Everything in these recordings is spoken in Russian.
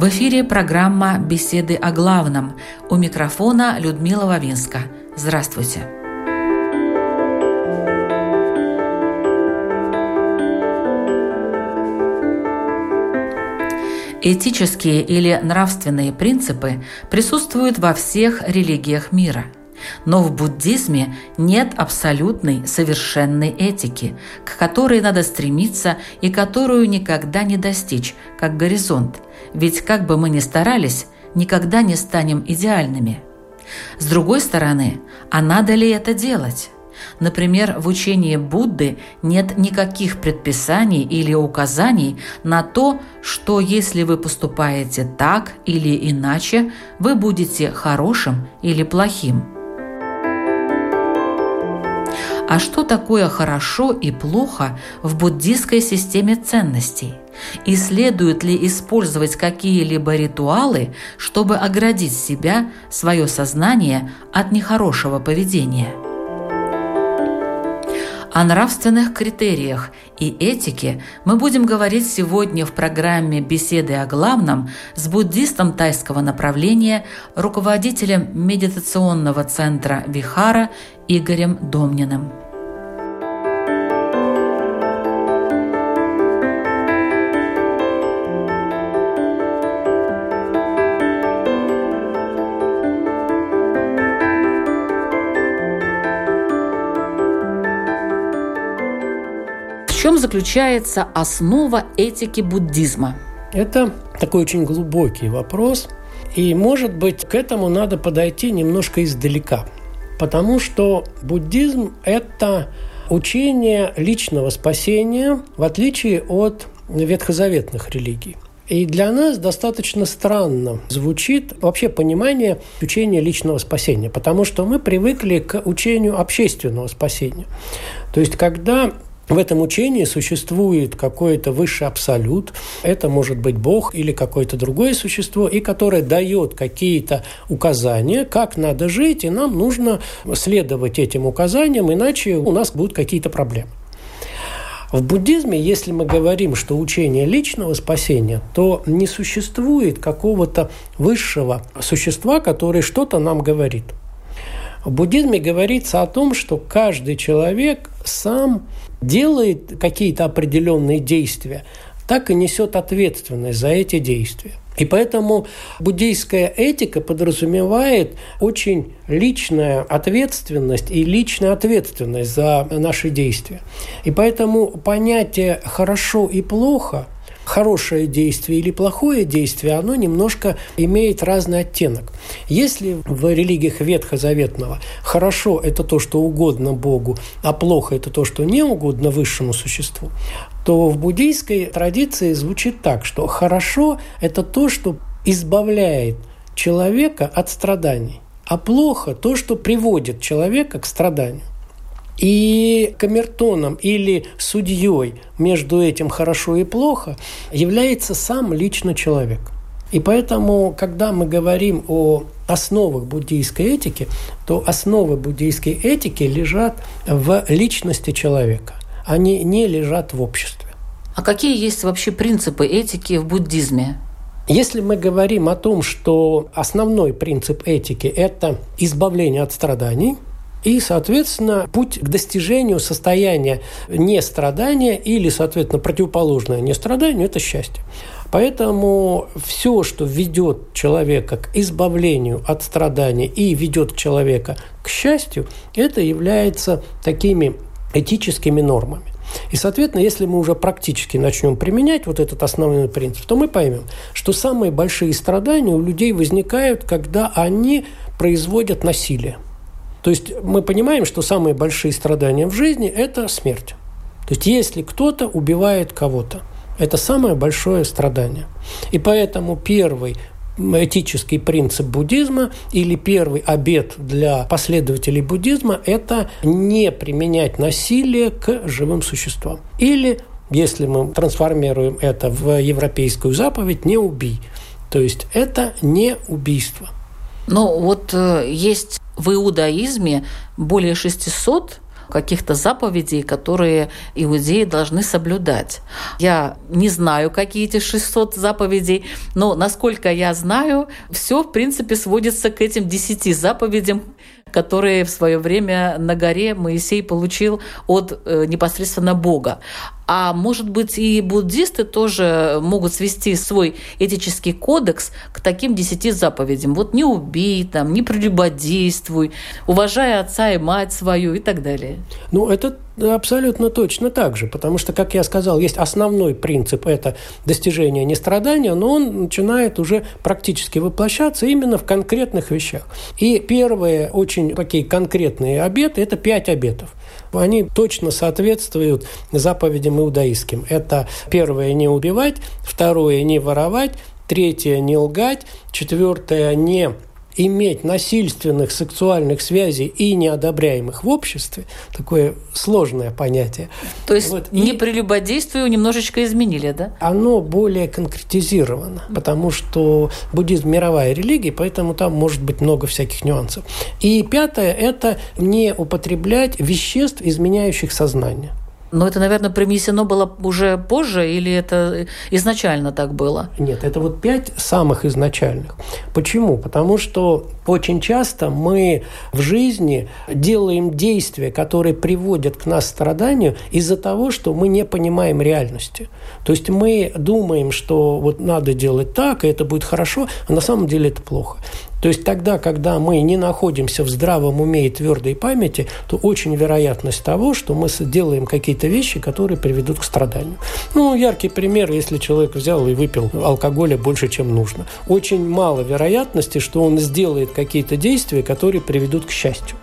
В эфире программа «Беседы о главном». У микрофона Людмила Вавинска. Здравствуйте. Этические или нравственные принципы присутствуют во всех религиях мира – но в буддизме нет абсолютной, совершенной этики, к которой надо стремиться и которую никогда не достичь, как горизонт. Ведь как бы мы ни старались, никогда не станем идеальными. С другой стороны, а надо ли это делать? Например, в учении Будды нет никаких предписаний или указаний на то, что если вы поступаете так или иначе, вы будете хорошим или плохим. А что такое хорошо и плохо в буддийской системе ценностей? И следует ли использовать какие-либо ритуалы, чтобы оградить себя, свое сознание от нехорошего поведения? О нравственных критериях и этике мы будем говорить сегодня в программе «Беседы о главном» с буддистом тайского направления, руководителем медитационного центра Вихара Игорем Домниным. Чем заключается основа этики буддизма? Это такой очень глубокий вопрос. И, может быть, к этому надо подойти немножко издалека. Потому что буддизм – это учение личного спасения, в отличие от ветхозаветных религий. И для нас достаточно странно звучит вообще понимание учения личного спасения, потому что мы привыкли к учению общественного спасения. То есть, когда в этом учении существует какой-то высший абсолют, это может быть Бог или какое-то другое существо, и которое дает какие-то указания, как надо жить, и нам нужно следовать этим указаниям, иначе у нас будут какие-то проблемы. В буддизме, если мы говорим, что учение личного спасения, то не существует какого-то высшего существа, который что-то нам говорит. В буддизме говорится о том, что каждый человек сам делает какие-то определенные действия, так и несет ответственность за эти действия. И поэтому буддийская этика подразумевает очень личная ответственность и личная ответственность за наши действия. И поэтому понятие «хорошо» и «плохо» хорошее действие или плохое действие, оно немножко имеет разный оттенок. Если в религиях Ветхозаветного хорошо – это то, что угодно Богу, а плохо – это то, что не угодно высшему существу, то в буддийской традиции звучит так, что хорошо – это то, что избавляет человека от страданий, а плохо – то, что приводит человека к страданию. И камертоном или судьей между этим хорошо и плохо является сам лично человек. И поэтому, когда мы говорим о основах буддийской этики, то основы буддийской этики лежат в личности человека. Они не лежат в обществе. А какие есть вообще принципы этики в буддизме? Если мы говорим о том, что основной принцип этики – это избавление от страданий – и, соответственно, путь к достижению состояния нестрадания или, соответственно, противоположное нестраданию – это счастье. Поэтому все, что ведет человека к избавлению от страдания и ведет человека к счастью, это является такими этическими нормами. И, соответственно, если мы уже практически начнем применять вот этот основной принцип, то мы поймем, что самые большие страдания у людей возникают, когда они производят насилие – то есть мы понимаем, что самые большие страдания в жизни – это смерть. То есть если кто-то убивает кого-то, Это самое большое страдание. И поэтому первый этический принцип буддизма или первый обет для последователей буддизма – это не применять насилие к живым существам. Или, если мы трансформируем это в европейскую заповедь, не убий. То есть это не убийство. Но вот э, есть в иудаизме более 600 каких-то заповедей, которые иудеи должны соблюдать. Я не знаю, какие эти 600 заповедей, но насколько я знаю, все в принципе сводится к этим 10 заповедям, которые в свое время на горе Моисей получил от э, непосредственно Бога. А может быть, и буддисты тоже могут свести свой этический кодекс к таким десяти заповедям. Вот не убей, там, не прелюбодействуй, уважай отца и мать свою и так далее. Ну, это абсолютно точно так же, потому что, как я сказал, есть основной принцип – это достижение нестрадания, но он начинает уже практически воплощаться именно в конкретных вещах. И первые очень такие конкретные обеты – это пять обетов они точно соответствуют заповедям иудаистским. Это первое – не убивать, второе – не воровать, третье – не лгать, четвертое – не иметь насильственных сексуальных связей и неодобряемых в обществе, такое сложное понятие. То есть вот. не прелюбодействие немножечко изменили, да? Оно более конкретизировано, потому что буддизм – мировая религия, поэтому там может быть много всяких нюансов. И пятое – это не употреблять веществ, изменяющих сознание. Но это, наверное, принесено было уже позже или это изначально так было? Нет, это вот пять самых изначальных. Почему? Потому что очень часто мы в жизни делаем действия, которые приводят к нас страданию из-за того, что мы не понимаем реальности. То есть мы думаем, что вот надо делать так, и это будет хорошо, а на самом деле это плохо. То есть тогда, когда мы не находимся в здравом уме и твердой памяти, то очень вероятность того, что мы делаем какие-то вещи, которые приведут к страданию. Ну, яркий пример, если человек взял и выпил алкоголя больше, чем нужно. Очень мало вероятности, что он сделает какие-то действия, которые приведут к счастью.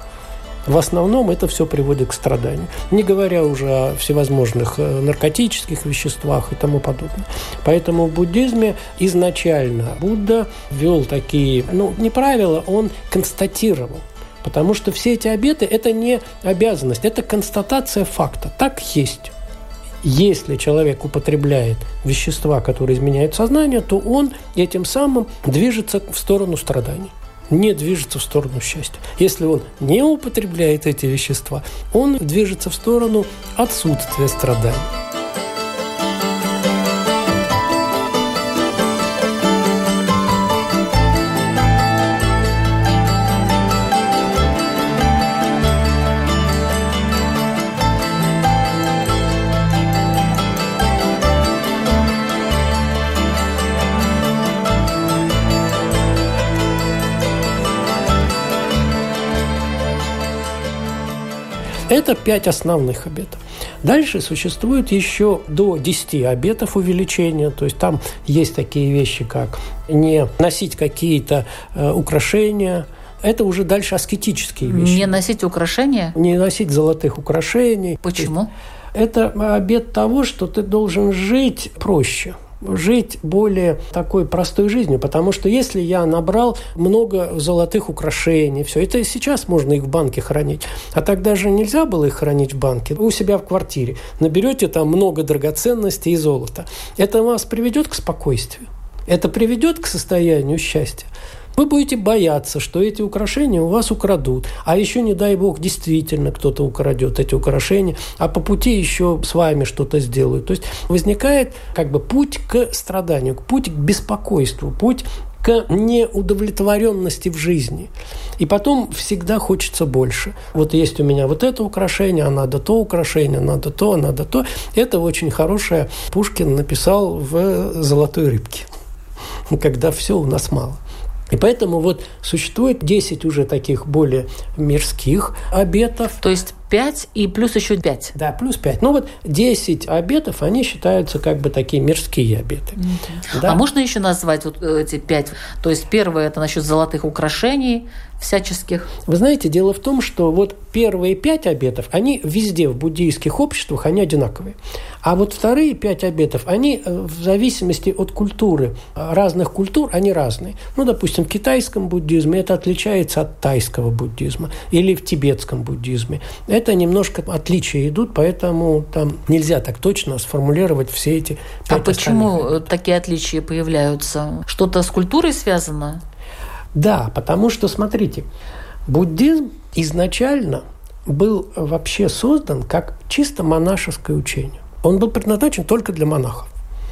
В основном это все приводит к страданию. Не говоря уже о всевозможных э, наркотических веществах и тому подобное. Поэтому в буддизме изначально Будда ввел такие, ну, не правила, он констатировал. Потому что все эти обеты – это не обязанность, это констатация факта. Так есть. Если человек употребляет вещества, которые изменяют сознание, то он этим самым движется в сторону страданий не движется в сторону счастья. Если он не употребляет эти вещества, он движется в сторону отсутствия страданий. Это пять основных обетов. Дальше существует еще до 10 обетов увеличения, то есть там есть такие вещи, как не носить какие-то э, украшения, это уже дальше аскетические вещи. Не носить украшения? Не носить золотых украшений. Почему? Это обет того, что ты должен жить проще – жить более такой простой жизнью, потому что если я набрал много золотых украшений, все, это сейчас можно их в банке хранить, а тогда же нельзя было их хранить в банке, у себя в квартире. Наберете там много драгоценностей и золота. Это вас приведет к спокойствию. Это приведет к состоянию счастья. Вы будете бояться, что эти украшения у вас украдут. А еще, не дай бог, действительно кто-то украдет эти украшения, а по пути еще с вами что-то сделают. То есть возникает как бы путь к страданию, путь к беспокойству, путь к неудовлетворенности в жизни. И потом всегда хочется больше. Вот есть у меня вот это украшение, а надо то украшение, надо то, а надо то. Это очень хорошее Пушкин написал в «Золотой рыбке», когда все у нас мало. И поэтому вот существует 10 уже таких более мирских обетов. То есть 5 и плюс еще 5. Да, плюс 5. Ну вот 10 обетов, они считаются как бы такие мирские обеты. Mm-hmm. Да? А можно еще назвать вот эти 5? То есть первое – это насчет золотых украшений, всяческих? Вы знаете, дело в том, что вот первые пять обетов, они везде в буддийских обществах, они одинаковые. А вот вторые пять обетов, они э, в зависимости от культуры, разных культур, они разные. Ну, допустим, в китайском буддизме это отличается от тайского буддизма или в тибетском буддизме. Это немножко отличия идут, поэтому там нельзя так точно сформулировать все эти а почему остальных. такие отличия появляются? Что-то с культурой связано? Да, потому что, смотрите, буддизм изначально был вообще создан как чисто монашеское учение. Он был предназначен только для монахов.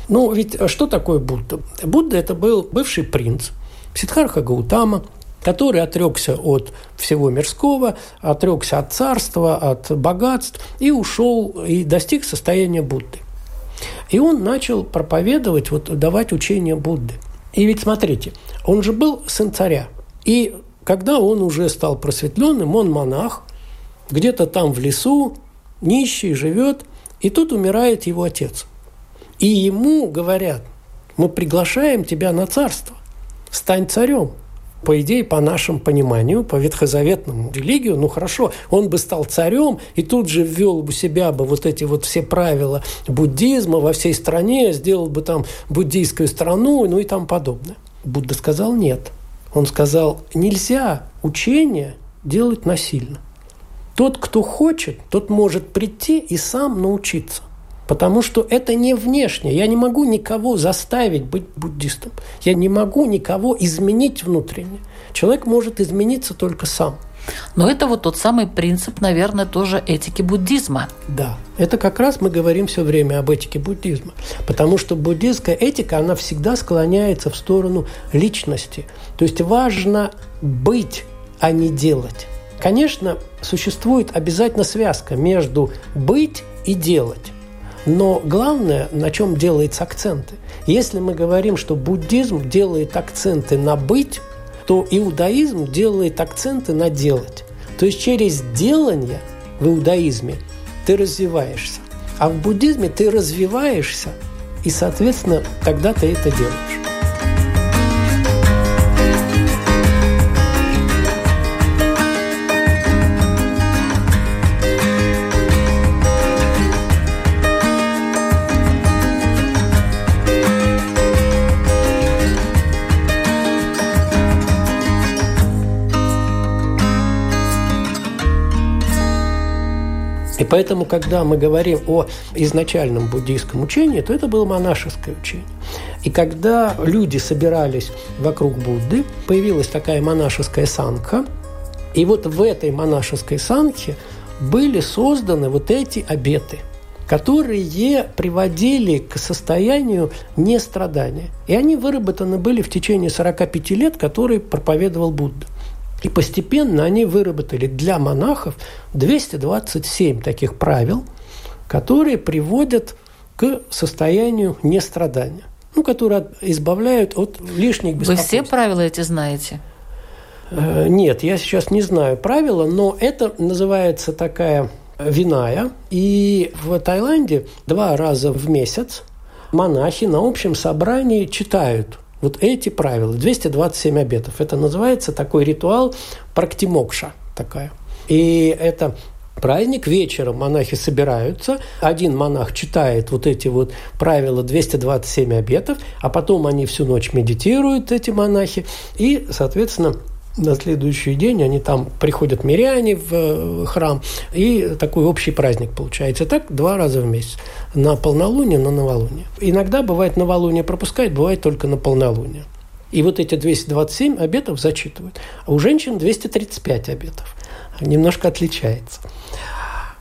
Ну, ведь что такое Будда? Будда – это был бывший принц Сиддхарха Гаутама, который отрекся от всего мирского, отрекся от царства, от богатств и ушел и достиг состояния Будды. И он начал проповедовать, вот, давать учение Будды – и ведь смотрите, он же был сын царя. И когда он уже стал просветленным, он монах, где-то там в лесу, нищий, живет, и тут умирает его отец. И ему говорят, мы приглашаем тебя на царство, стань царем – по идее, по нашему пониманию, по ветхозаветному религию, ну хорошо, он бы стал царем и тут же ввел бы себя бы вот эти вот все правила буддизма во всей стране, сделал бы там буддийскую страну, ну и там подобное. Будда сказал нет. Он сказал, нельзя учение делать насильно. Тот, кто хочет, тот может прийти и сам научиться. Потому что это не внешне. Я не могу никого заставить быть буддистом. Я не могу никого изменить внутренне. Человек может измениться только сам. Но это вот тот самый принцип, наверное, тоже этики буддизма. Да, это как раз мы говорим все время об этике буддизма. Потому что буддийская этика, она всегда склоняется в сторону личности. То есть важно быть, а не делать. Конечно, существует обязательно связка между быть и делать. Но главное, на чем делаются акценты. Если мы говорим, что буддизм делает акценты на быть, то иудаизм делает акценты на делать. То есть через делание в иудаизме ты развиваешься, а в буддизме ты развиваешься, и, соответственно, тогда ты это делаешь. И поэтому, когда мы говорим о изначальном буддийском учении, то это было монашеское учение. И когда люди собирались вокруг Будды, появилась такая монашеская санха, и вот в этой монашеской санхе были созданы вот эти обеты, которые приводили к состоянию нестрадания. И они выработаны были в течение 45 лет, которые проповедовал Будда. И постепенно они выработали для монахов 227 таких правил, которые приводят к состоянию нестрадания, ну, которые избавляют от лишних беспокойств. Вы все правила эти знаете? Э, нет, я сейчас не знаю правила, но это называется такая виная. И в Таиланде два раза в месяц монахи на общем собрании читают вот эти правила, 227 обетов, это называется такой ритуал практимокша такая. И это праздник, вечером монахи собираются, один монах читает вот эти вот правила 227 обетов, а потом они всю ночь медитируют, эти монахи, и, соответственно, на следующий день они там приходят миряне в э, храм, и такой общий праздник получается. Так два раза в месяц. На полнолуние, на новолуние. Иногда бывает новолуние пропускает, бывает только на полнолуние. И вот эти 227 обетов зачитывают. А у женщин 235 обетов. Немножко отличается.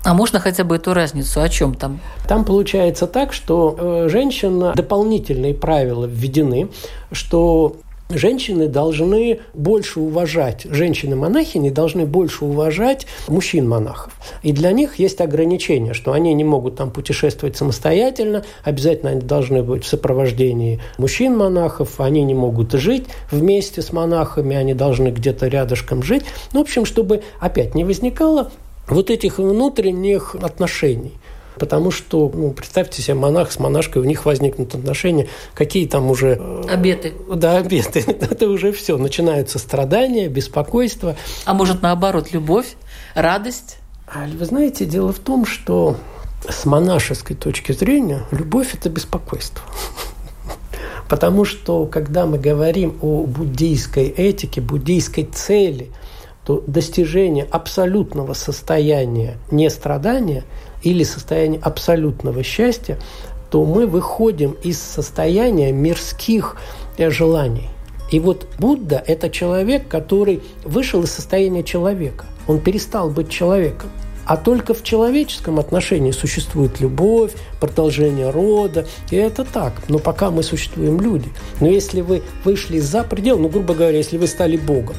А можно хотя бы эту разницу? О чем там? Там получается так, что э, женщина дополнительные правила введены, что женщины должны больше уважать, женщины-монахини должны больше уважать мужчин-монахов. И для них есть ограничения, что они не могут там путешествовать самостоятельно, обязательно они должны быть в сопровождении мужчин-монахов, они не могут жить вместе с монахами, они должны где-то рядышком жить. Ну, в общем, чтобы опять не возникало вот этих внутренних отношений. Потому что, ну, представьте себе, монах с монашкой, у них возникнут отношения, какие там уже... Э, обеты. Да, обеты. Это уже все. Начинаются страдания, беспокойство. А может, наоборот, любовь, радость? А вы знаете, дело в том, что с монашеской точки зрения любовь – это беспокойство. Потому что, когда мы говорим о буддийской этике, буддийской цели, то достижение абсолютного состояния нестрадания или состояния абсолютного счастья, то мы выходим из состояния мирских э, желаний. И вот Будда – это человек, который вышел из состояния человека. Он перестал быть человеком. А только в человеческом отношении существует любовь, продолжение рода. И это так. Но пока мы существуем люди. Но если вы вышли за предел, ну, грубо говоря, если вы стали Богом,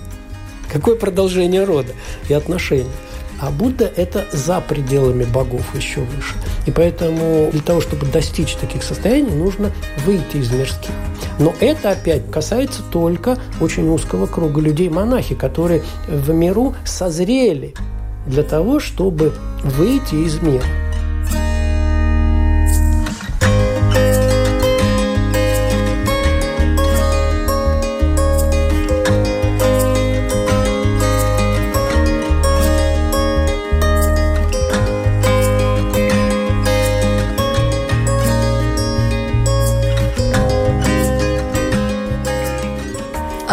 какое продолжение рода и отношений? А Будда – это за пределами богов еще выше. И поэтому для того, чтобы достичь таких состояний, нужно выйти из мирских. Но это опять касается только очень узкого круга людей-монахи, которые в миру созрели для того, чтобы выйти из мира.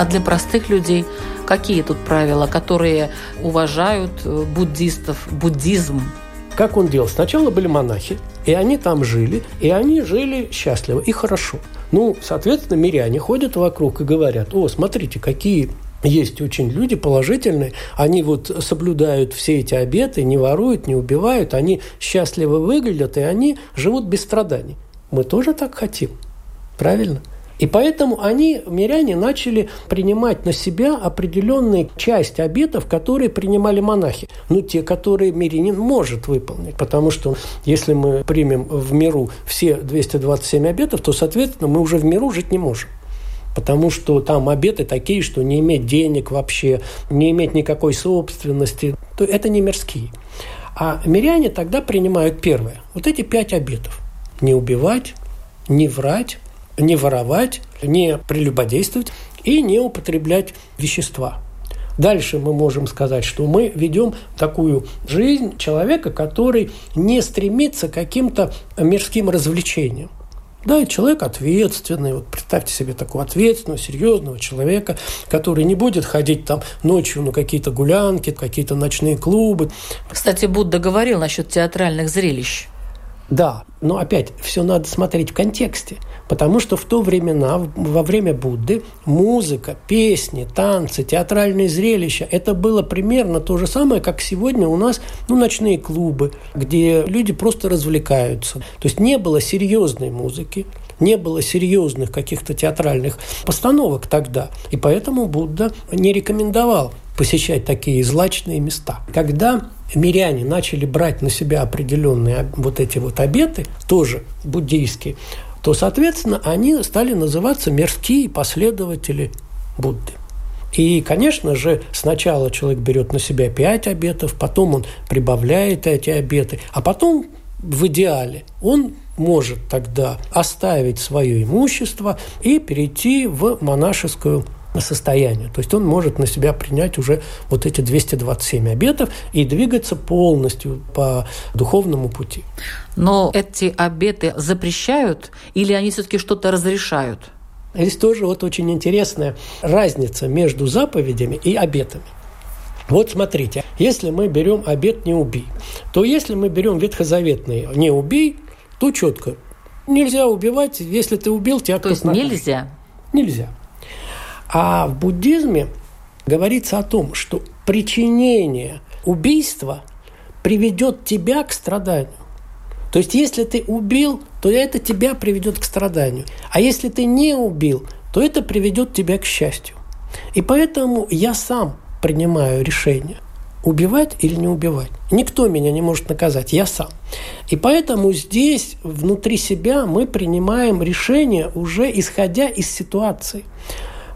А для простых людей какие тут правила, которые уважают э, буддистов, буддизм? Как он делал? Сначала были монахи, и они там жили, и они жили счастливо и хорошо. Ну, соответственно, миряне ходят вокруг и говорят, о, смотрите, какие есть очень люди положительные, они вот соблюдают все эти обеты, не воруют, не убивают, они счастливо выглядят, и они живут без страданий. Мы тоже так хотим. Правильно? И поэтому они, миряне, начали принимать на себя определенную часть обетов, которые принимали монахи. Ну, те, которые мирянин может выполнить. Потому что если мы примем в миру все 227 обетов, то, соответственно, мы уже в миру жить не можем потому что там обеты такие, что не иметь денег вообще, не иметь никакой собственности, то это не мирские. А миряне тогда принимают первое. Вот эти пять обетов. Не убивать, не врать, не воровать, не прелюбодействовать и не употреблять вещества. Дальше мы можем сказать, что мы ведем такую жизнь человека, который не стремится к каким-то мирским развлечениям. Да, человек ответственный. Вот представьте себе такого ответственного, серьезного человека, который не будет ходить там ночью на какие-то гулянки, какие-то ночные клубы. Кстати, Будда говорил насчет театральных зрелищ. Да, но опять все надо смотреть в контексте, потому что в то времена, во время Будды, музыка, песни, танцы, театральные зрелища – это было примерно то же самое, как сегодня у нас ну, ночные клубы, где люди просто развлекаются. То есть не было серьезной музыки, не было серьезных каких-то театральных постановок тогда. И поэтому Будда не рекомендовал посещать такие злачные места. Когда миряне начали брать на себя определенные вот эти вот обеты, тоже буддийские, то, соответственно, они стали называться мирские последователи Будды. И, конечно же, сначала человек берет на себя пять обетов, потом он прибавляет эти обеты, а потом в идеале он может тогда оставить свое имущество и перейти в монашескую состоянию. То есть он может на себя принять уже вот эти 227 обетов и двигаться полностью по духовному пути. Но эти обеты запрещают или они все-таки что-то разрешают? Здесь тоже вот очень интересная разница между заповедями и обетами. Вот смотрите, если мы берем обет «не убий», то если мы берем ветхозаветный «не убий», то четко нельзя убивать, если ты убил, тебя То есть нельзя? Нельзя. А в буддизме говорится о том, что причинение убийства приведет тебя к страданию. То есть, если ты убил, то это тебя приведет к страданию. А если ты не убил, то это приведет тебя к счастью. И поэтому я сам принимаю решение, убивать или не убивать. Никто меня не может наказать, я сам. И поэтому здесь, внутри себя, мы принимаем решение уже исходя из ситуации.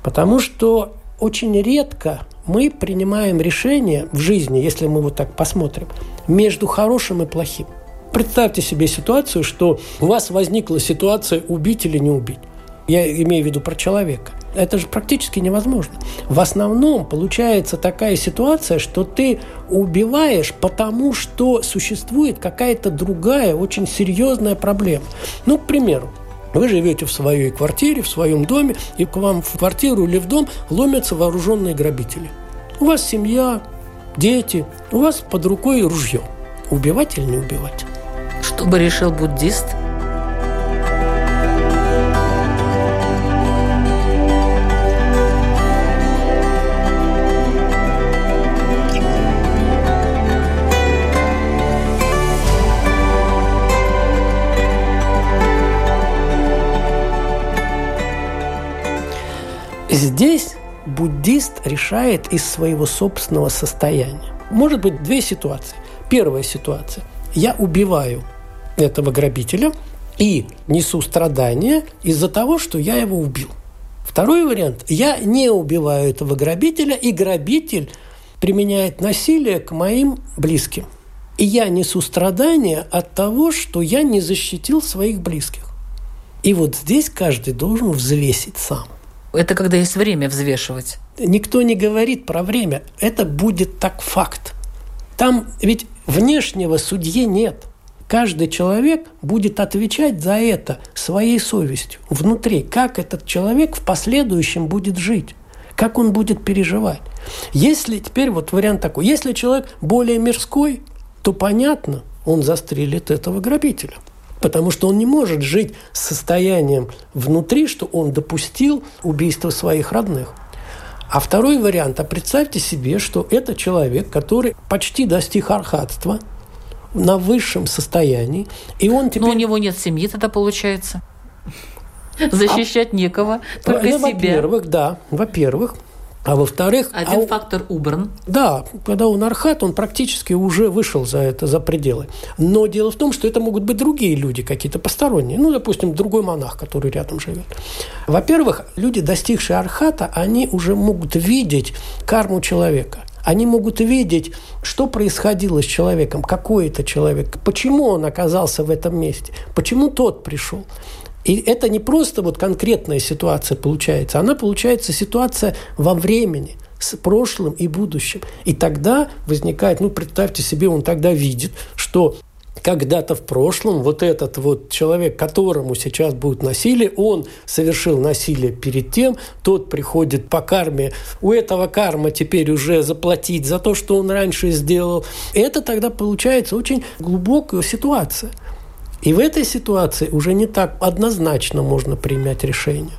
Потому что очень редко мы принимаем решение в жизни, если мы вот так посмотрим, между хорошим и плохим. Представьте себе ситуацию, что у вас возникла ситуация убить или не убить. Я имею в виду про человека. Это же практически невозможно. В основном получается такая ситуация, что ты убиваешь, потому что существует какая-то другая, очень серьезная проблема. Ну, к примеру, вы живете в своей квартире, в своем доме, и к вам в квартиру или в дом ломятся вооруженные грабители. У вас семья, дети, у вас под рукой ружье. Убивать или не убивать? Что бы решил буддист – Здесь буддист решает из своего собственного состояния. Может быть две ситуации. Первая ситуация. Я убиваю этого грабителя и несу страдания из-за того, что я его убил. Второй вариант. Я не убиваю этого грабителя, и грабитель применяет насилие к моим близким. И я несу страдания от того, что я не защитил своих близких. И вот здесь каждый должен взвесить сам. Это когда есть время взвешивать. Никто не говорит про время. Это будет так факт. Там ведь внешнего судьи нет. Каждый человек будет отвечать за это своей совестью внутри. Как этот человек в последующем будет жить как он будет переживать. Если теперь вот вариант такой, если человек более мирской, то понятно, он застрелит этого грабителя потому что он не может жить с состоянием внутри, что он допустил убийство своих родных. А второй вариант, а представьте себе, что это человек, который почти достиг архатства на высшем состоянии, и он теперь... Но у него нет семьи тогда получается. Защищать а... некого, только ну, себя. Во-первых, да, во-первых. А во-вторых... Один а... фактор убран. Да, когда он архат, он практически уже вышел за это, за пределы. Но дело в том, что это могут быть другие люди, какие-то посторонние. Ну, допустим, другой монах, который рядом живет. Во-первых, люди, достигшие архата, они уже могут видеть карму человека. Они могут видеть, что происходило с человеком, какой это человек, почему он оказался в этом месте, почему тот пришел. И это не просто вот конкретная ситуация получается, она получается ситуация во времени с прошлым и будущим. И тогда возникает, ну, представьте себе, он тогда видит, что когда-то в прошлом вот этот вот человек, которому сейчас будет насилие, он совершил насилие перед тем, тот приходит по карме, у этого карма теперь уже заплатить за то, что он раньше сделал. Это тогда получается очень глубокая ситуация – и в этой ситуации уже не так однозначно можно принять решение.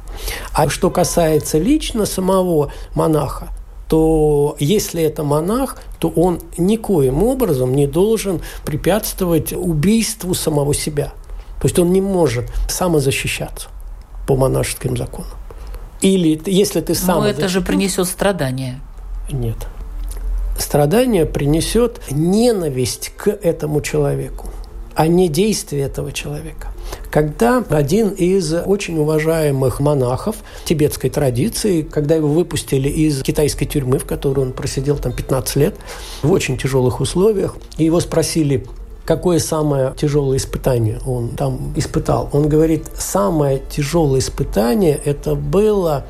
А что касается лично самого монаха, то если это монах, то он никоим образом не должен препятствовать убийству самого себя. То есть он не может самозащищаться по монашеским законам. Или если ты сам... Но это же принесет страдания. Нет. Страдание принесет ненависть к этому человеку а не действие этого человека. Когда один из очень уважаемых монахов тибетской традиции, когда его выпустили из китайской тюрьмы, в которой он просидел там 15 лет, в очень тяжелых условиях, и его спросили, какое самое тяжелое испытание он там испытал. Он говорит, самое тяжелое испытание – это было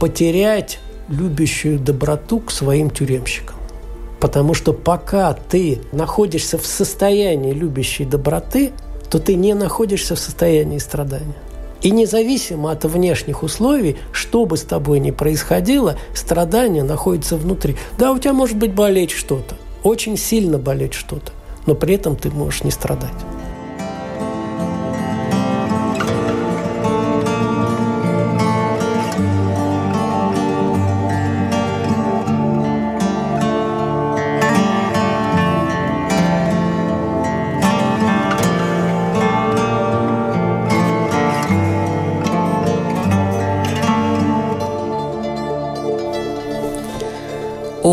потерять любящую доброту к своим тюремщикам. Потому что пока ты находишься в состоянии любящей доброты, то ты не находишься в состоянии страдания. И независимо от внешних условий, что бы с тобой ни происходило, страдание находится внутри. Да, у тебя может быть болеть что-то, очень сильно болеть что-то, но при этом ты можешь не страдать.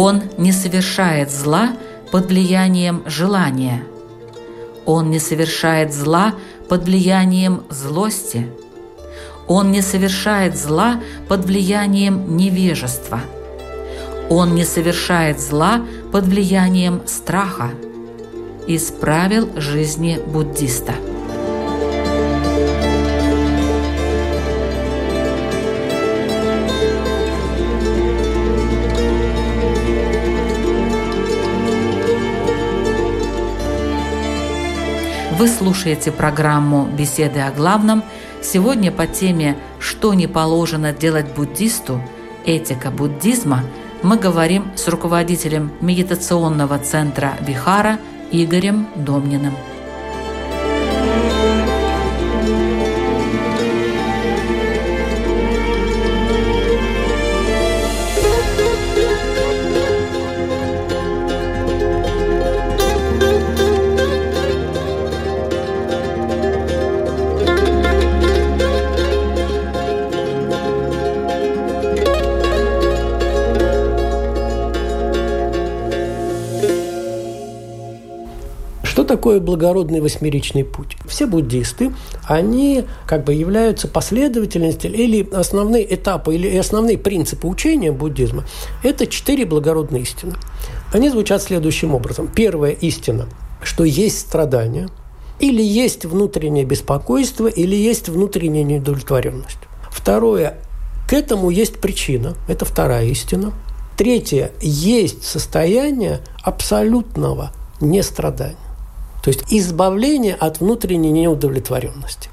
Он не совершает зла под влиянием желания. Он не совершает зла под влиянием злости. Он не совершает зла под влиянием невежества. Он не совершает зла под влиянием страха. из правил жизни буддиста. Вы слушаете программу «Беседы о главном». Сегодня по теме «Что не положено делать буддисту? Этика буддизма» мы говорим с руководителем медитационного центра «Вихара» Игорем Домниным. Такое благородный восьмеричный путь? Все буддисты, они как бы являются последовательностями или основные этапы, или основные принципы учения буддизма. Это четыре благородные истины. Они звучат следующим образом. Первая истина, что есть страдания, или есть внутреннее беспокойство, или есть внутренняя неудовлетворенность. Второе, к этому есть причина, это вторая истина. Третье, есть состояние абсолютного нестрадания. То есть избавление от внутренней неудовлетворенности.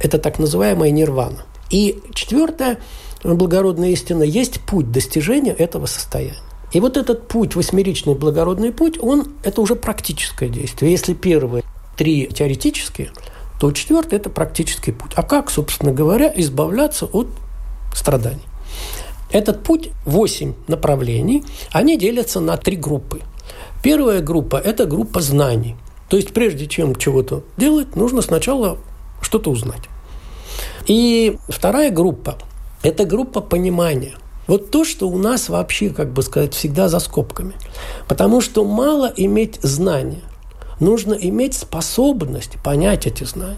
Это так называемая нирвана. И четвертое, благородная истина, есть путь достижения этого состояния. И вот этот путь, восьмеричный благородный путь, он – это уже практическое действие. Если первые три теоретические, то четвертый – это практический путь. А как, собственно говоря, избавляться от страданий? Этот путь, восемь направлений, они делятся на три группы. Первая группа – это группа знаний. То есть прежде чем чего-то делать, нужно сначала что-то узнать. И вторая группа – это группа понимания. Вот то, что у нас вообще, как бы сказать, всегда за скобками. Потому что мало иметь знания. Нужно иметь способность понять эти знания.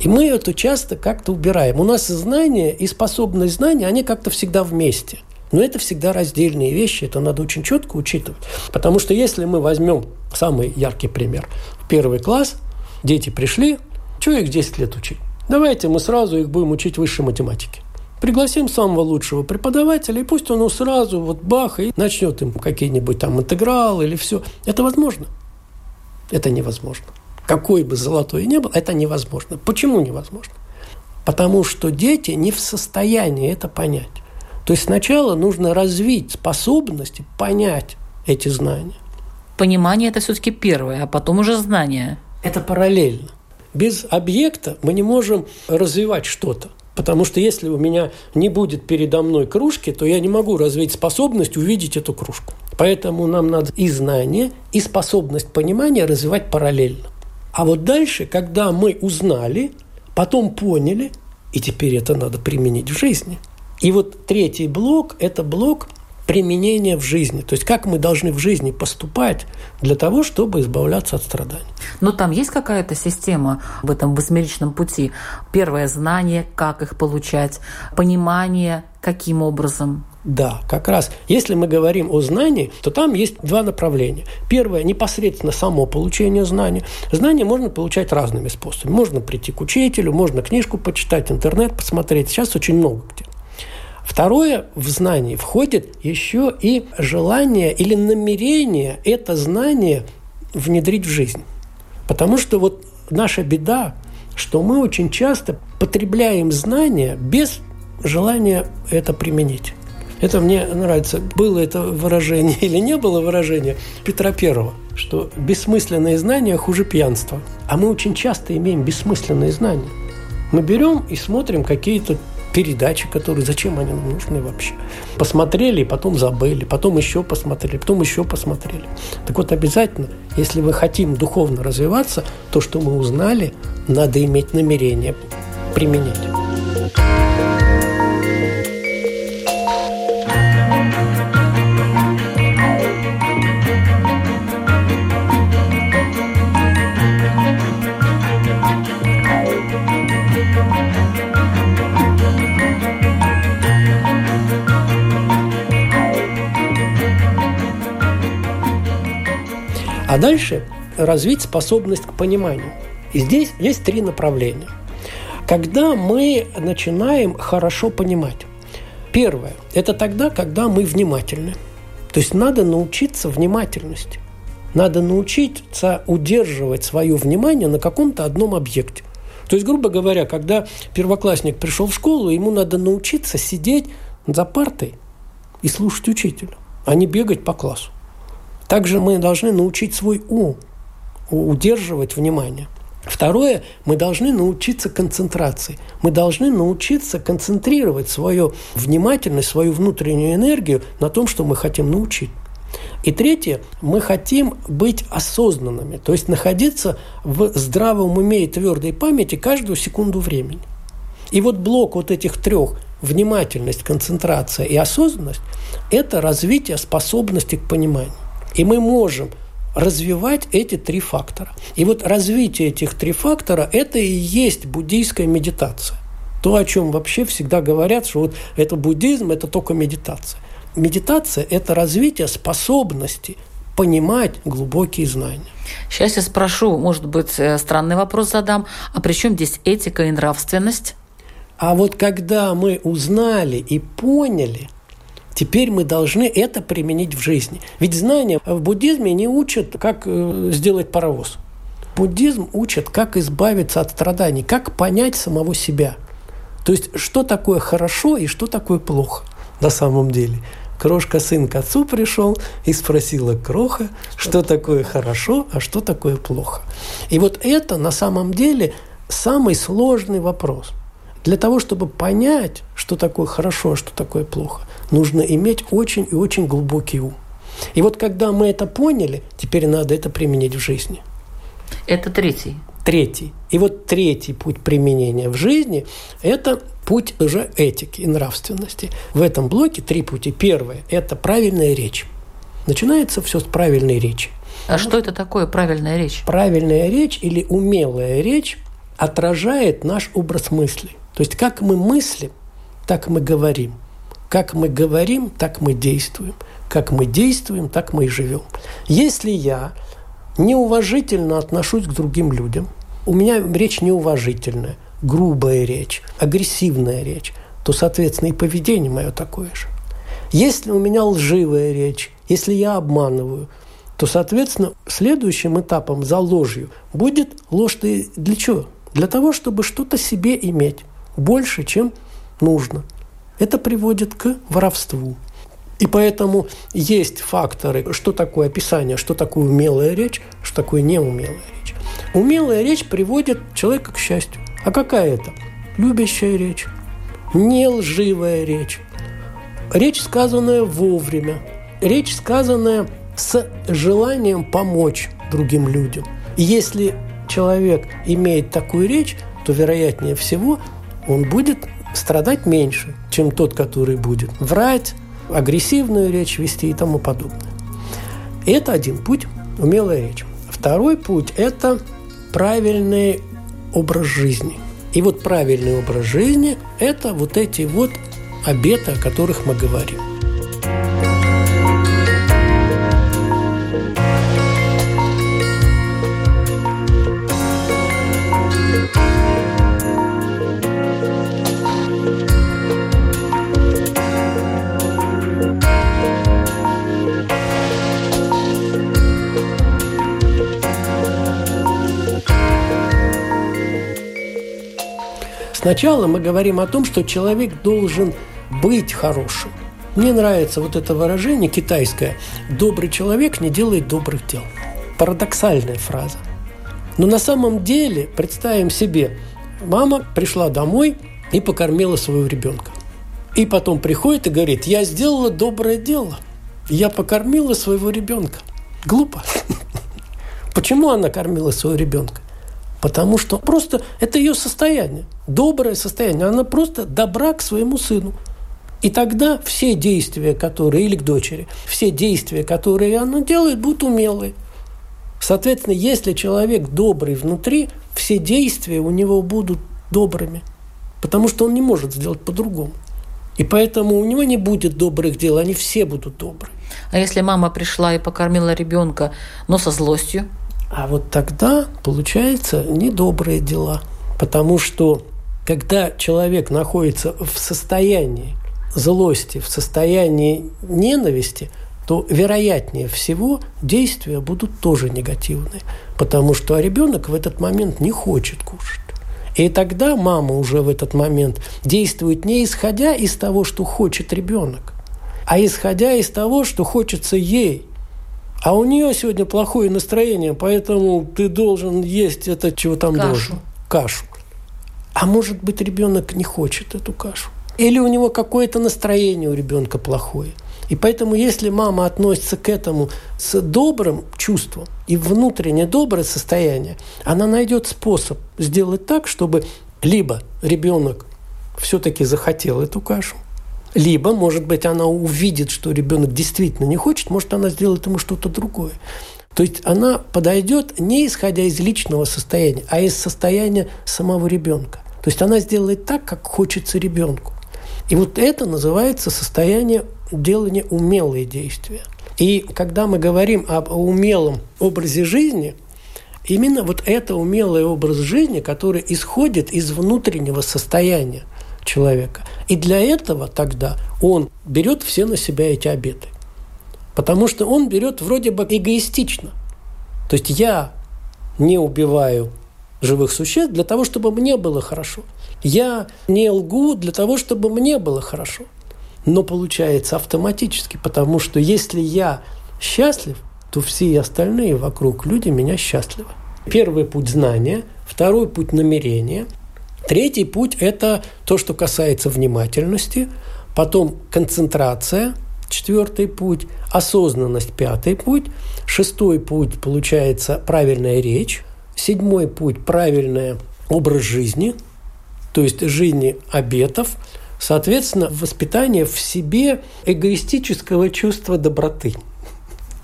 И мы это часто как-то убираем. У нас знания и способность знания, они как-то всегда вместе. Но это всегда раздельные вещи, это надо очень четко учитывать. Потому что если мы возьмем самый яркий пример – первый класс, дети пришли, что их 10 лет учить? Давайте мы сразу их будем учить высшей математике. Пригласим самого лучшего преподавателя, и пусть он сразу вот бах и начнет им какие-нибудь там интегралы или все. Это возможно? Это невозможно. Какой бы золотой ни был, это невозможно. Почему невозможно? Потому что дети не в состоянии это понять. То есть сначала нужно развить способности понять эти знания. Понимание – это все-таки первое, а потом уже знание. Это параллельно. Без объекта мы не можем развивать что-то. Потому что если у меня не будет передо мной кружки, то я не могу развить способность увидеть эту кружку. Поэтому нам надо и знание, и способность понимания развивать параллельно. А вот дальше, когда мы узнали, потом поняли, и теперь это надо применить в жизни. И вот третий блок – это блок применение в жизни. То есть как мы должны в жизни поступать для того, чтобы избавляться от страданий. Но там есть какая-то система в этом восьмеричном пути? Первое – знание, как их получать, понимание, каким образом да, как раз. Если мы говорим о знании, то там есть два направления. Первое – непосредственно само получение знаний. Знания можно получать разными способами. Можно прийти к учителю, можно книжку почитать, интернет посмотреть. Сейчас очень много где. Второе, в знании входит еще и желание или намерение это знание внедрить в жизнь. Потому что вот наша беда, что мы очень часто потребляем знания без желания это применить. Это мне нравится. Было это выражение или не было выражение Петра Первого, что бессмысленные знания хуже пьянства. А мы очень часто имеем бессмысленные знания. Мы берем и смотрим какие-то передачи, которые зачем они нам нужны вообще. Посмотрели, потом забыли, потом еще посмотрели, потом еще посмотрели. Так вот, обязательно, если мы хотим духовно развиваться, то, что мы узнали, надо иметь намерение применить. А дальше развить способность к пониманию. И здесь есть три направления. Когда мы начинаем хорошо понимать. Первое – это тогда, когда мы внимательны. То есть надо научиться внимательности. Надо научиться удерживать свое внимание на каком-то одном объекте. То есть, грубо говоря, когда первоклассник пришел в школу, ему надо научиться сидеть за партой и слушать учителя, а не бегать по классу. Также мы должны научить свой ум удерживать внимание. Второе, мы должны научиться концентрации. Мы должны научиться концентрировать свою внимательность, свою внутреннюю энергию на том, что мы хотим научить. И третье, мы хотим быть осознанными, то есть находиться в здравом уме и твердой памяти каждую секунду времени. И вот блок вот этих трех – внимательность, концентрация и осознанность – это развитие способности к пониманию. И мы можем развивать эти три фактора. И вот развитие этих три фактора – это и есть буддийская медитация. То, о чем вообще всегда говорят, что вот это буддизм, это только медитация. Медитация – это развитие способности понимать глубокие знания. Сейчас я спрошу, может быть, э, странный вопрос задам. А при чем здесь этика и нравственность? А вот когда мы узнали и поняли, теперь мы должны это применить в жизни. Ведь знания в буддизме не учат, как э, сделать паровоз. Буддизм учит, как избавиться от страданий, как понять самого себя. То есть, что такое хорошо и что такое плохо на самом деле – Крошка сын к отцу пришел и спросила Кроха, что такое хорошо, а что такое плохо. И вот это на самом деле самый сложный вопрос. Для того, чтобы понять, что такое хорошо, а что такое плохо, нужно иметь очень и очень глубокий ум. И вот когда мы это поняли, теперь надо это применить в жизни. Это третий. Третий. И вот третий путь применения в жизни – это путь уже этики и нравственности. В этом блоке три пути. Первое – это правильная речь. Начинается все с правильной речи. А что это такое правильная речь? Правильная речь или умелая речь отражает наш образ мысли. То есть как мы мыслим, так мы говорим. Как мы говорим, так мы действуем. Как мы действуем, так мы и живем. Если я неуважительно отношусь к другим людям, у меня речь неуважительная, грубая речь, агрессивная речь, то, соответственно, и поведение мое такое же. Если у меня лживая речь, если я обманываю, то, соответственно, следующим этапом за ложью будет ложь для чего? Для того, чтобы что-то себе иметь больше, чем нужно. Это приводит к воровству. И поэтому есть факторы, что такое описание, что такое умелая речь, что такое неумелая речь. Умелая речь приводит человека к счастью. А какая это? Любящая речь, не лживая речь, речь, сказанная вовремя, речь, сказанная с желанием помочь другим людям. И если человек имеет такую речь, то, вероятнее всего, он будет страдать меньше, чем тот, который будет врать, агрессивную речь вести и тому подобное. Это один путь – умелая речь. Второй путь – это правильный образ жизни. И вот правильный образ жизни – это вот эти вот обеты, о которых мы говорим. Сначала мы говорим о том, что человек должен быть хорошим. Мне нравится вот это выражение китайское «добрый человек не делает добрых дел». Парадоксальная фраза. Но на самом деле, представим себе, мама пришла домой и покормила своего ребенка. И потом приходит и говорит, я сделала доброе дело. Я покормила своего ребенка. Глупо. Почему она кормила своего ребенка? Потому что просто это ее состояние, доброе состояние. Она просто добра к своему сыну. И тогда все действия, которые, или к дочери, все действия, которые она делает, будут умелые. Соответственно, если человек добрый внутри, все действия у него будут добрыми. Потому что он не может сделать по-другому. И поэтому у него не будет добрых дел, они все будут добрые. А если мама пришла и покормила ребенка, но со злостью? А вот тогда получается недобрые дела. Потому что когда человек находится в состоянии злости, в состоянии ненависти, то вероятнее всего действия будут тоже негативные. Потому что ребенок в этот момент не хочет кушать. И тогда мама уже в этот момент действует не исходя из того, что хочет ребенок, а исходя из того, что хочется ей. А у нее сегодня плохое настроение, поэтому ты должен есть это, чего там кашу. должен. Кашу. А может быть, ребенок не хочет эту кашу. Или у него какое-то настроение у ребенка плохое. И поэтому, если мама относится к этому с добрым чувством и внутренне доброе состояние, она найдет способ сделать так, чтобы либо ребенок все-таки захотел эту кашу, либо, может быть, она увидит, что ребенок действительно не хочет, может, она сделает ему что-то другое. То есть она подойдет не исходя из личного состояния, а из состояния самого ребенка. То есть она сделает так, как хочется ребенку. И вот это называется состояние делания умелые действия. И когда мы говорим об умелом образе жизни, именно вот это умелый образ жизни, который исходит из внутреннего состояния человека. И для этого тогда он берет все на себя эти обеты. Потому что он берет вроде бы эгоистично. То есть я не убиваю живых существ для того, чтобы мне было хорошо. Я не лгу для того, чтобы мне было хорошо. Но получается автоматически, потому что если я счастлив, то все остальные вокруг люди меня счастливы. Первый путь знания, второй путь намерения, третий путь – это то, что касается внимательности, потом концентрация, четвертый путь, осознанность, пятый путь, шестой путь, получается, правильная речь, седьмой путь – правильный образ жизни, то есть жизни обетов – Соответственно, воспитание в себе эгоистического чувства доброты.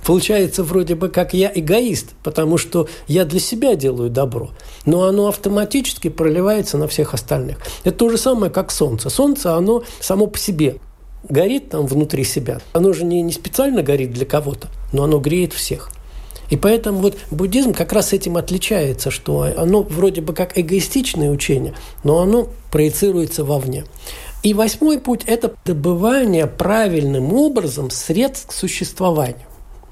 Получается вроде бы как я эгоист, потому что я для себя делаю добро, но оно автоматически проливается на всех остальных. Это то же самое, как солнце. Солнце, оно само по себе горит там внутри себя. Оно же не, не специально горит для кого-то, но оно греет всех. И поэтому вот буддизм как раз этим отличается, что оно вроде бы как эгоистичное учение, но оно проецируется вовне. И восьмой путь – это добывание правильным образом средств к существованию,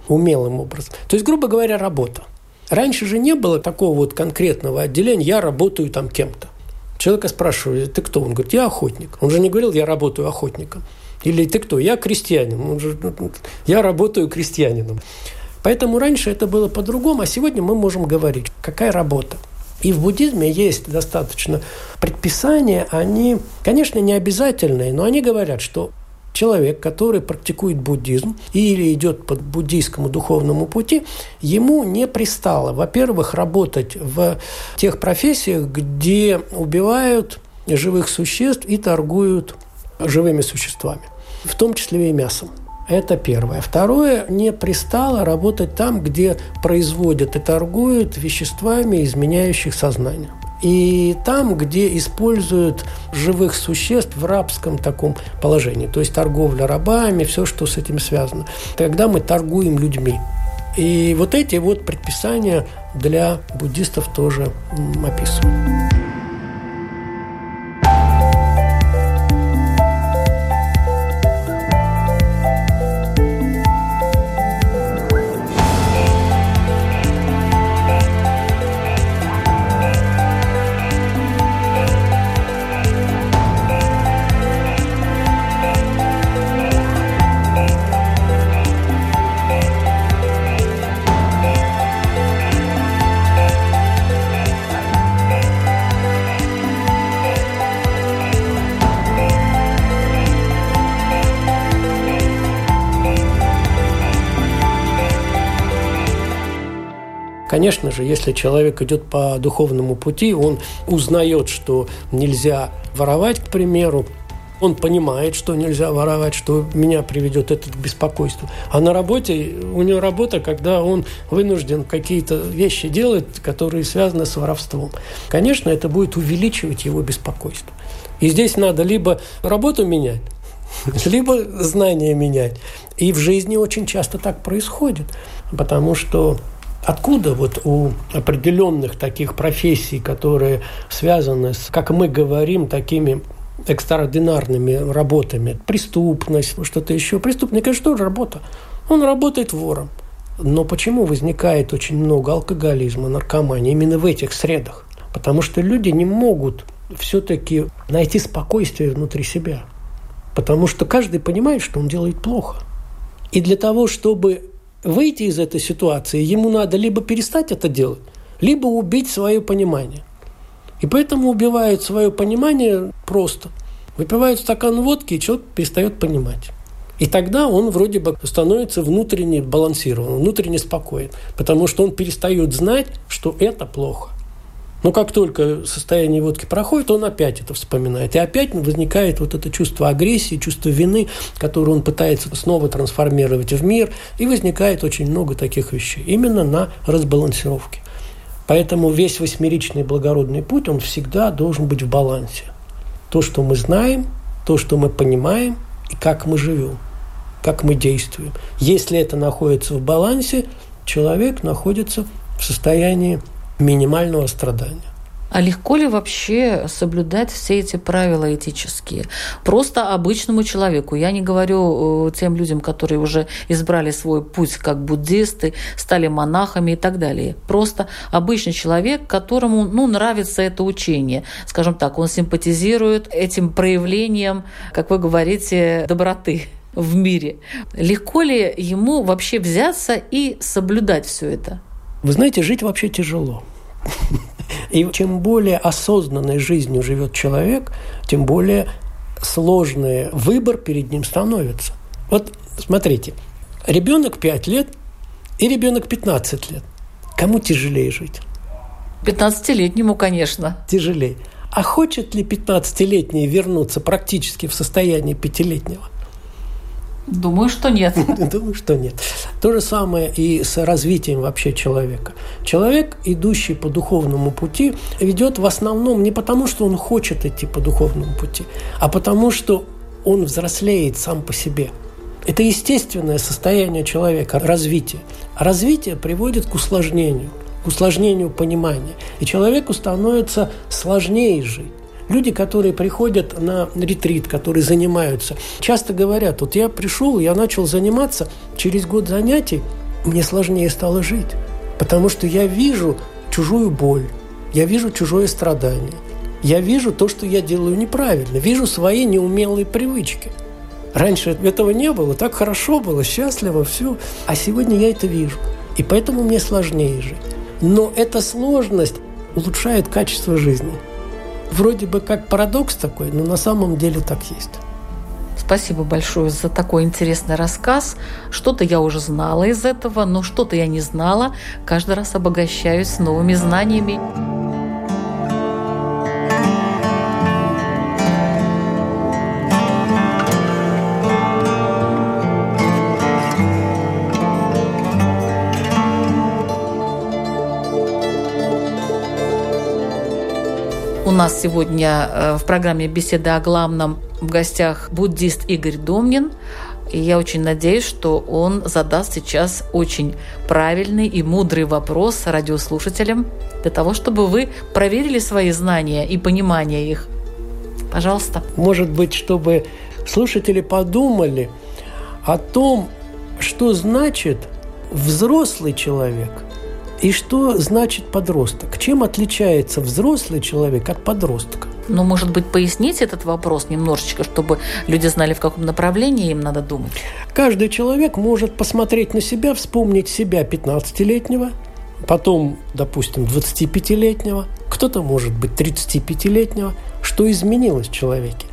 умелым образом. То есть, грубо говоря, работа. Раньше же не было такого вот конкретного отделения «я работаю там кем-то». Человека спрашивали, ты кто? Он говорит, я охотник. Он же не говорил, я работаю охотником. Или ты кто? Я крестьянин. Он же, я работаю крестьянином. Поэтому раньше это было по-другому, а сегодня мы можем говорить, какая работа. И в буддизме есть достаточно предписания, они, конечно, не обязательные, но они говорят, что человек, который практикует буддизм или идет по буддийскому духовному пути, ему не пристало, во-первых, работать в тех профессиях, где убивают живых существ и торгуют живыми существами, в том числе и мясом. Это первое. Второе, не пристало работать там, где производят и торгуют веществами, изменяющих сознание. И там, где используют живых существ в рабском таком положении, то есть торговля рабами, все, что с этим связано. Тогда мы торгуем людьми. И вот эти вот предписания для буддистов тоже описывают. Конечно же, если человек идет по духовному пути, он узнает, что нельзя воровать, к примеру, он понимает, что нельзя воровать, что меня приведет это к беспокойству. А на работе, у него работа, когда он вынужден какие-то вещи делать, которые связаны с воровством. Конечно, это будет увеличивать его беспокойство. И здесь надо либо работу менять, либо знания менять. И в жизни очень часто так происходит, потому что Откуда вот у определенных таких профессий, которые связаны с, как мы говорим, такими экстраординарными работами, преступность, что-то еще. Преступник – это что работа? Он работает вором. Но почему возникает очень много алкоголизма, наркомании именно в этих средах? Потому что люди не могут все-таки найти спокойствие внутри себя. Потому что каждый понимает, что он делает плохо. И для того, чтобы выйти из этой ситуации, ему надо либо перестать это делать, либо убить свое понимание. И поэтому убивают свое понимание просто. Выпивают стакан водки, и человек перестает понимать. И тогда он вроде бы становится внутренне балансирован, внутренне спокоен, потому что он перестает знать, что это плохо. Но как только состояние водки проходит, он опять это вспоминает. И опять возникает вот это чувство агрессии, чувство вины, которое он пытается снова трансформировать в мир. И возникает очень много таких вещей. Именно на разбалансировке. Поэтому весь восьмеричный благородный путь, он всегда должен быть в балансе. То, что мы знаем, то, что мы понимаем, и как мы живем, как мы действуем. Если это находится в балансе, человек находится в состоянии минимального страдания. А легко ли вообще соблюдать все эти правила этические? Просто обычному человеку. Я не говорю э, тем людям, которые уже избрали свой путь как буддисты, стали монахами и так далее. Просто обычный человек, которому ну, нравится это учение. Скажем так, он симпатизирует этим проявлением, как вы говорите, доброты в мире. Легко ли ему вообще взяться и соблюдать все это? Вы знаете, жить вообще тяжело. И чем более осознанной жизнью живет человек, тем более сложный выбор перед ним становится. Вот смотрите, ребенок 5 лет и ребенок 15 лет. Кому тяжелее жить? 15-летнему, конечно. Тяжелее. А хочет ли 15-летний вернуться практически в состояние пятилетнего? Думаю, что нет. Думаю, что нет. То же самое и с развитием вообще человека. Человек, идущий по духовному пути, ведет в основном не потому, что он хочет идти по духовному пути, а потому, что он взрослеет сам по себе. Это естественное состояние человека, развитие. А развитие приводит к усложнению, к усложнению понимания. И человеку становится сложнее жить. Люди, которые приходят на ретрит, которые занимаются, часто говорят, вот я пришел, я начал заниматься, через год занятий мне сложнее стало жить, потому что я вижу чужую боль, я вижу чужое страдание, я вижу то, что я делаю неправильно, вижу свои неумелые привычки. Раньше этого не было, так хорошо было, счастливо, все. А сегодня я это вижу. И поэтому мне сложнее жить. Но эта сложность улучшает качество жизни. Вроде бы как парадокс такой, но на самом деле так есть. Спасибо большое за такой интересный рассказ. Что-то я уже знала из этого, но что-то я не знала. Каждый раз обогащаюсь новыми знаниями. Нас сегодня э, в программе «Беседа о главном» в гостях буддист Игорь Домнин. И я очень надеюсь, что он задаст сейчас очень правильный и мудрый вопрос радиослушателям для того, чтобы вы проверили свои знания и понимание их. Пожалуйста. Может быть, чтобы слушатели подумали о том, что значит взрослый человек – и что значит подросток? Чем отличается взрослый человек от подростка? Ну, может быть, пояснить этот вопрос немножечко, чтобы люди знали, в каком направлении им надо думать? Каждый человек может посмотреть на себя, вспомнить себя 15-летнего, потом, допустим, 25-летнего, кто-то может быть 35-летнего, что изменилось в человеке.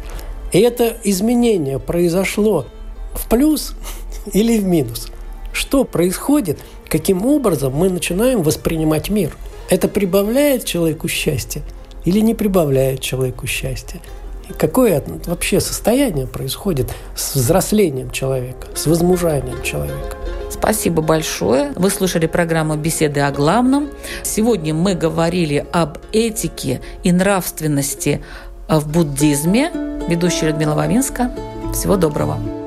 И это изменение произошло в плюс или в минус. Что происходит – каким образом мы начинаем воспринимать мир. Это прибавляет человеку счастье или не прибавляет человеку счастье? И какое вообще состояние происходит с взрослением человека, с возмужанием человека? Спасибо большое. Вы слушали программу «Беседы о главном». Сегодня мы говорили об этике и нравственности в буддизме. Ведущая Людмила Вавинска. Всего доброго.